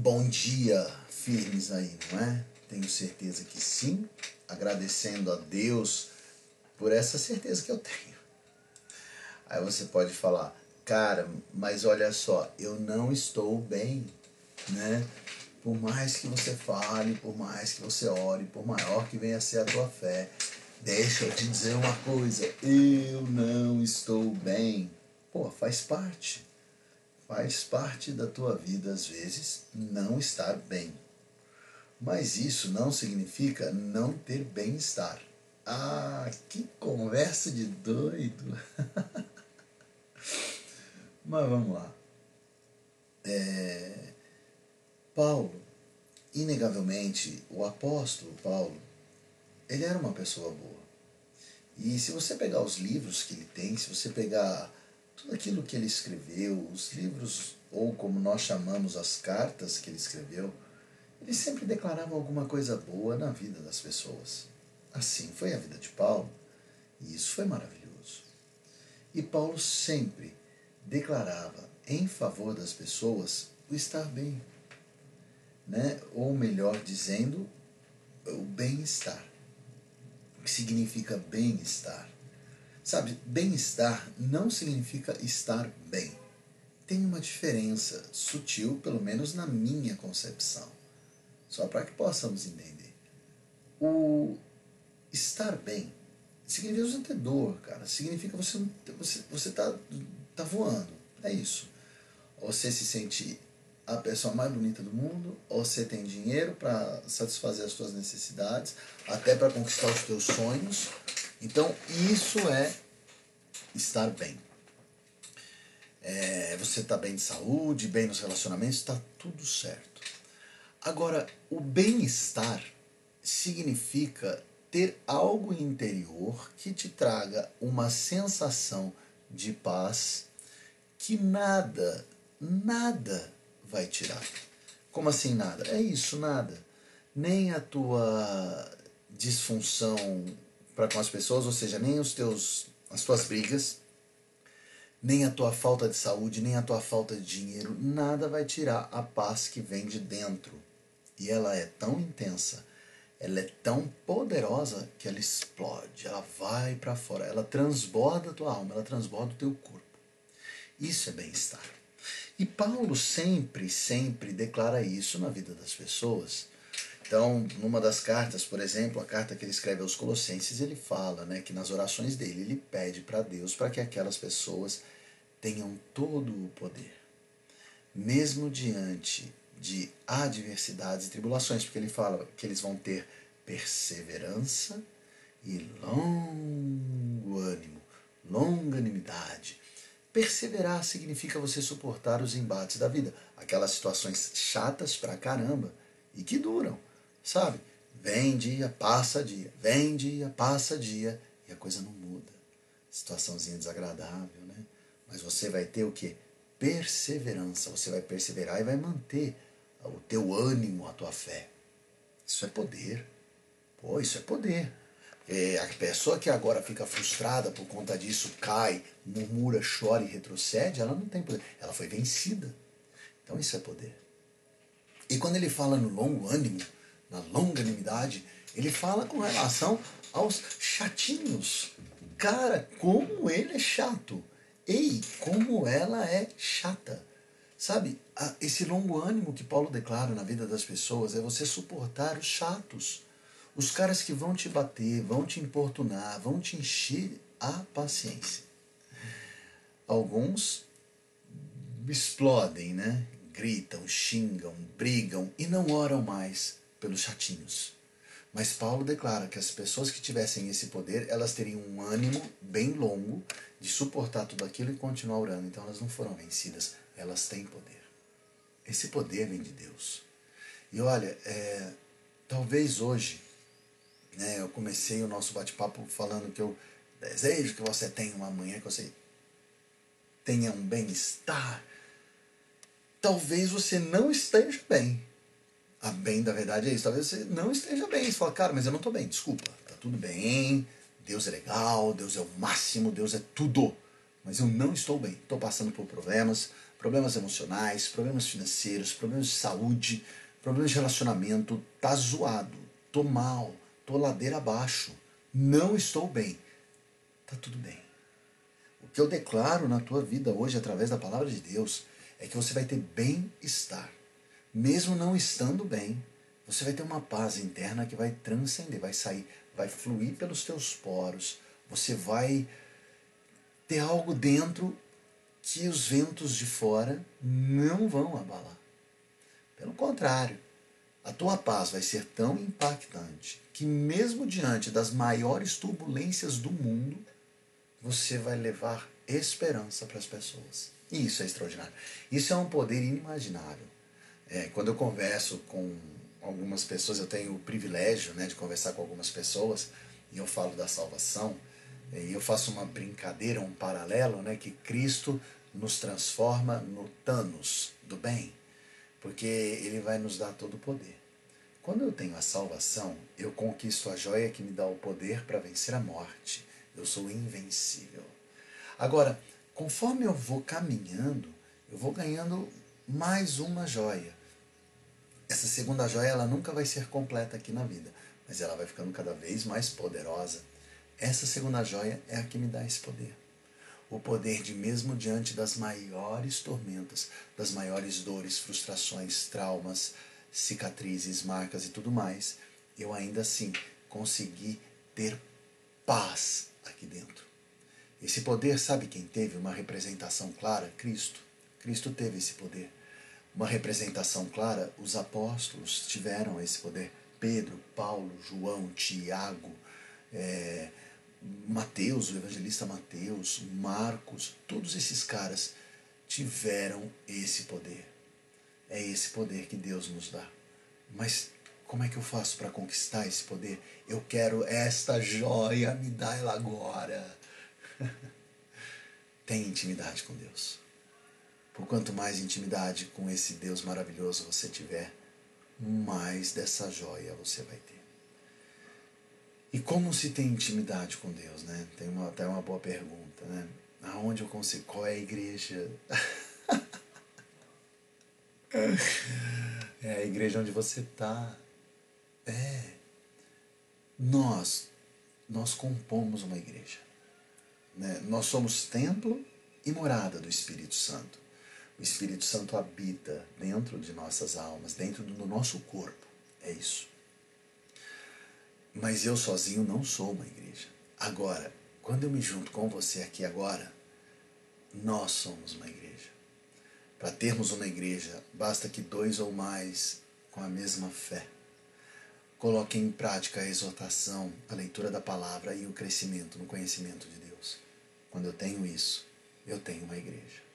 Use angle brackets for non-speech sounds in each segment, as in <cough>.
Bom dia, firmes aí, não é? Tenho certeza que sim, agradecendo a Deus por essa certeza que eu tenho. Aí você pode falar, cara, mas olha só, eu não estou bem, né? Por mais que você fale, por mais que você ore, por maior que venha a ser a tua fé, deixa eu te dizer uma coisa, eu não estou bem. Pô, faz parte faz parte da tua vida, às vezes, não estar bem. Mas isso não significa não ter bem-estar. Ah, que conversa de doido! <laughs> Mas vamos lá. É... Paulo, inegavelmente, o apóstolo Paulo, ele era uma pessoa boa. E se você pegar os livros que ele tem, se você pegar tudo aquilo que ele escreveu, os livros, ou como nós chamamos as cartas que ele escreveu, ele sempre declarava alguma coisa boa na vida das pessoas. Assim foi a vida de Paulo, e isso foi maravilhoso. E Paulo sempre declarava em favor das pessoas o estar bem, né? ou melhor dizendo, o bem-estar. O que significa bem-estar? Sabe, bem-estar não significa estar bem. Tem uma diferença sutil, pelo menos na minha concepção. Só para que possamos entender. O estar bem significa você ter dor, cara. Significa você você você tá, tá voando. É isso. Você se sente a pessoa mais bonita do mundo, ou você tem dinheiro para satisfazer as suas necessidades, até para conquistar os teus sonhos, então, isso é estar bem. É, você está bem de saúde, bem nos relacionamentos, está tudo certo. Agora, o bem-estar significa ter algo interior que te traga uma sensação de paz que nada, nada vai tirar. Como assim nada? É isso, nada. Nem a tua disfunção para com as pessoas, ou seja, nem os teus, as tuas brigas, nem a tua falta de saúde, nem a tua falta de dinheiro, nada vai tirar a paz que vem de dentro. E ela é tão intensa, ela é tão poderosa que ela explode, ela vai para fora, ela transborda a tua alma, ela transborda o teu corpo. Isso é bem-estar. E Paulo sempre, sempre declara isso na vida das pessoas. Então, numa das cartas, por exemplo, a carta que ele escreve aos Colossenses, ele fala né, que nas orações dele, ele pede para Deus para que aquelas pessoas tenham todo o poder, mesmo diante de adversidades e tribulações, porque ele fala que eles vão ter perseverança e longo ânimo, longanimidade. Perseverar significa você suportar os embates da vida, aquelas situações chatas pra caramba e que duram Sabe? Vem dia, passa dia, vem dia, passa dia e a coisa não muda. Situaçãozinha desagradável, né? Mas você vai ter o que? Perseverança. Você vai perseverar e vai manter o teu ânimo, a tua fé. Isso é poder. Pô, isso é poder. É, a pessoa que agora fica frustrada por conta disso, cai, murmura, chora e retrocede, ela não tem poder. Ela foi vencida. Então isso é poder. E quando ele fala no longo ânimo, na longanimidade, ele fala com relação aos chatinhos. Cara, como ele é chato. Ei, como ela é chata. Sabe, esse longo ânimo que Paulo declara na vida das pessoas é você suportar os chatos. Os caras que vão te bater, vão te importunar, vão te encher a paciência. Alguns explodem, né? Gritam, xingam, brigam e não oram mais pelos chatinhos. Mas Paulo declara que as pessoas que tivessem esse poder, elas teriam um ânimo bem longo de suportar tudo aquilo e continuar orando. Então elas não foram vencidas, elas têm poder. Esse poder vem de Deus. E olha, é, talvez hoje, né, eu comecei o nosso bate-papo falando que eu desejo que você tenha uma manhã que você tenha um bem-estar. Talvez você não esteja bem a bem da verdade é isso. Talvez você não esteja bem. Você fala, cara, mas eu não estou bem, desculpa. Tá tudo bem, Deus é legal, Deus é o máximo, Deus é tudo. Mas eu não estou bem. Estou passando por problemas, problemas emocionais, problemas financeiros, problemas de saúde, problemas de relacionamento, tá zoado, tô mal, tô ladeira abaixo, não estou bem. Tá tudo bem. O que eu declaro na tua vida hoje através da palavra de Deus é que você vai ter bem-estar. Mesmo não estando bem, você vai ter uma paz interna que vai transcender, vai sair, vai fluir pelos teus poros. Você vai ter algo dentro que os ventos de fora não vão abalar. Pelo contrário, a tua paz vai ser tão impactante que, mesmo diante das maiores turbulências do mundo, você vai levar esperança para as pessoas. E isso é extraordinário. Isso é um poder inimaginável. É, quando eu converso com algumas pessoas, eu tenho o privilégio né, de conversar com algumas pessoas e eu falo da salvação, e eu faço uma brincadeira, um paralelo, né, que Cristo nos transforma no Thanos do bem, porque ele vai nos dar todo o poder. Quando eu tenho a salvação, eu conquisto a joia que me dá o poder para vencer a morte. Eu sou invencível. Agora, conforme eu vou caminhando, eu vou ganhando mais uma joia. Essa segunda joia ela nunca vai ser completa aqui na vida, mas ela vai ficando cada vez mais poderosa. Essa segunda joia é a que me dá esse poder. O poder de, mesmo diante das maiores tormentas, das maiores dores, frustrações, traumas, cicatrizes, marcas e tudo mais, eu ainda assim consegui ter paz aqui dentro. Esse poder, sabe quem teve uma representação clara? Cristo. Cristo teve esse poder. Uma representação clara, os apóstolos tiveram esse poder. Pedro, Paulo, João, Tiago, é, Mateus, o evangelista Mateus, Marcos, todos esses caras tiveram esse poder. É esse poder que Deus nos dá. Mas como é que eu faço para conquistar esse poder? Eu quero esta joia, me dá ela agora. <laughs> Tenha intimidade com Deus. Por quanto mais intimidade com esse Deus maravilhoso você tiver, mais dessa joia você vai ter. E como se tem intimidade com Deus, né? Tem uma, até uma boa pergunta, né? Aonde eu consigo? Qual é a igreja? <laughs> é a igreja onde você está. É. Nós, nós compomos uma igreja. Né? Nós somos templo e morada do Espírito Santo. O Espírito Santo habita dentro de nossas almas, dentro do nosso corpo. É isso. Mas eu sozinho não sou uma igreja. Agora, quando eu me junto com você aqui agora, nós somos uma igreja. Para termos uma igreja, basta que dois ou mais com a mesma fé coloquem em prática a exortação, a leitura da palavra e o crescimento no conhecimento de Deus. Quando eu tenho isso, eu tenho uma igreja.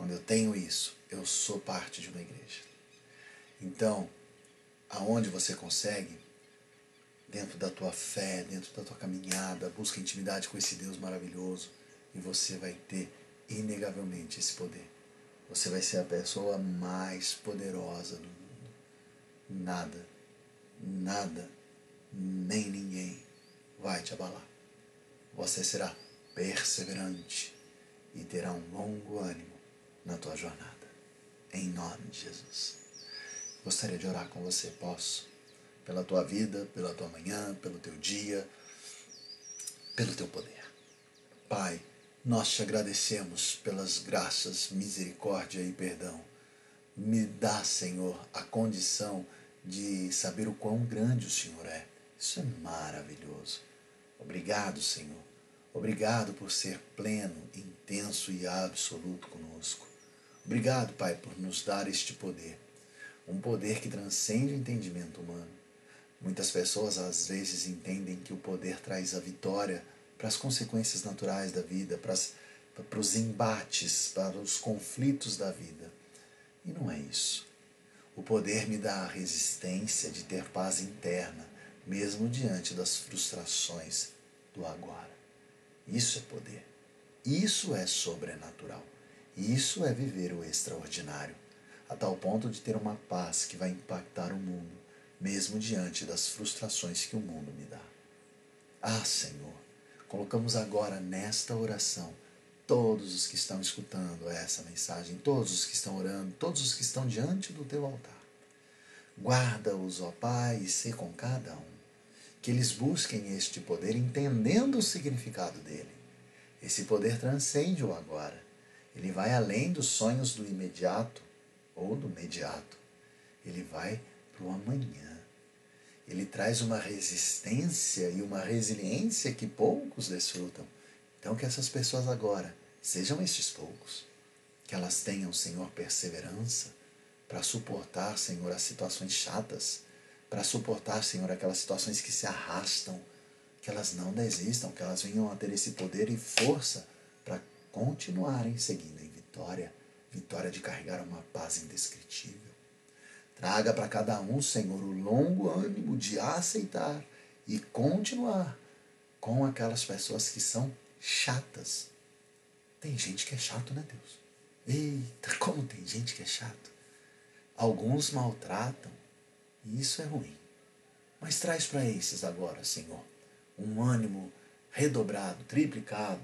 Quando eu tenho isso, eu sou parte de uma igreja. Então, aonde você consegue, dentro da tua fé, dentro da tua caminhada, busca intimidade com esse Deus maravilhoso e você vai ter inegavelmente esse poder. Você vai ser a pessoa mais poderosa do mundo. Nada, nada, nem ninguém vai te abalar. Você será perseverante e terá um longo ânimo na tua jornada. Em nome de Jesus. Gostaria de orar com você, posso? Pela tua vida, pela tua manhã, pelo teu dia, pelo teu poder. Pai, nós te agradecemos pelas graças, misericórdia e perdão. Me dá, Senhor, a condição de saber o quão grande o Senhor é. Isso é maravilhoso. Obrigado, Senhor Obrigado por ser pleno, intenso e absoluto conosco. Obrigado, Pai, por nos dar este poder, um poder que transcende o entendimento humano. Muitas pessoas às vezes entendem que o poder traz a vitória para as consequências naturais da vida, para, as, para os embates, para os conflitos da vida. E não é isso. O poder me dá a resistência de ter paz interna, mesmo diante das frustrações do agora. Isso é poder. Isso é sobrenatural. Isso é viver o extraordinário, a tal ponto de ter uma paz que vai impactar o mundo, mesmo diante das frustrações que o mundo me dá. Ah, Senhor, colocamos agora nesta oração todos os que estão escutando essa mensagem, todos os que estão orando, todos os que estão diante do teu altar. Guarda-os, ó Pai, e sê com cada um. Que eles busquem este poder entendendo o significado dele. Esse poder transcende o agora. Ele vai além dos sonhos do imediato ou do imediato. Ele vai para o amanhã. Ele traz uma resistência e uma resiliência que poucos desfrutam. Então, que essas pessoas agora sejam estes poucos. Que elas tenham, Senhor, perseverança para suportar, Senhor, as situações chatas, para suportar, Senhor, aquelas situações que se arrastam, que elas não desistam, que elas venham a ter esse poder e força continuarem seguindo em vitória, vitória de carregar uma paz indescritível. Traga para cada um, Senhor, o longo ânimo de aceitar e continuar com aquelas pessoas que são chatas. Tem gente que é chato, né, Deus? Eita, como tem gente que é chato. Alguns maltratam, e isso é ruim. Mas traz para esses agora, Senhor, um ânimo redobrado, triplicado,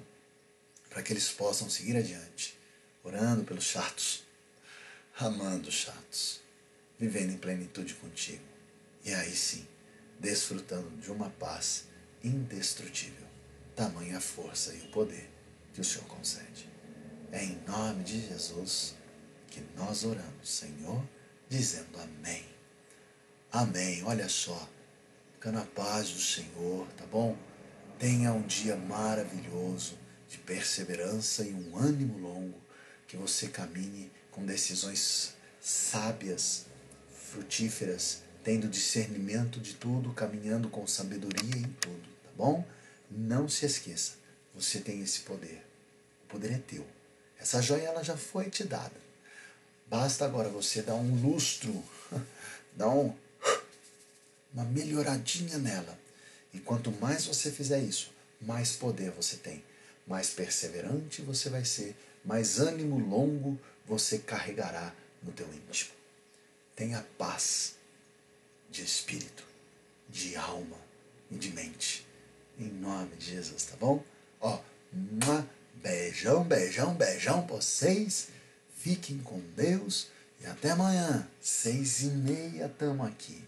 para que eles possam seguir adiante, orando pelos chatos, amando os chatos, vivendo em plenitude contigo. E aí sim, desfrutando de uma paz indestrutível. Tamanha a força e o poder que o Senhor concede. É em nome de Jesus que nós oramos, Senhor dizendo amém. Amém. Olha só. Fica na paz do Senhor, tá bom? Tenha um dia maravilhoso de perseverança e um ânimo longo. Que você caminhe com decisões sábias, frutíferas, tendo discernimento de tudo, caminhando com sabedoria em tudo, tá bom? Não se esqueça, você tem esse poder. O poder é teu. Essa joia ela já foi te dada. Basta agora você dar um lustro, <laughs> dar um, uma melhoradinha nela. E quanto mais você fizer isso, mais poder você tem, mais perseverante você vai ser, mais ânimo longo você carregará no teu íntimo. Tenha paz de espírito, de alma e de mente. Em nome de Jesus, tá bom? Ó, beijão, beijão, beijão pra vocês. Fiquem com Deus e até amanhã, seis e meia, tamo aqui.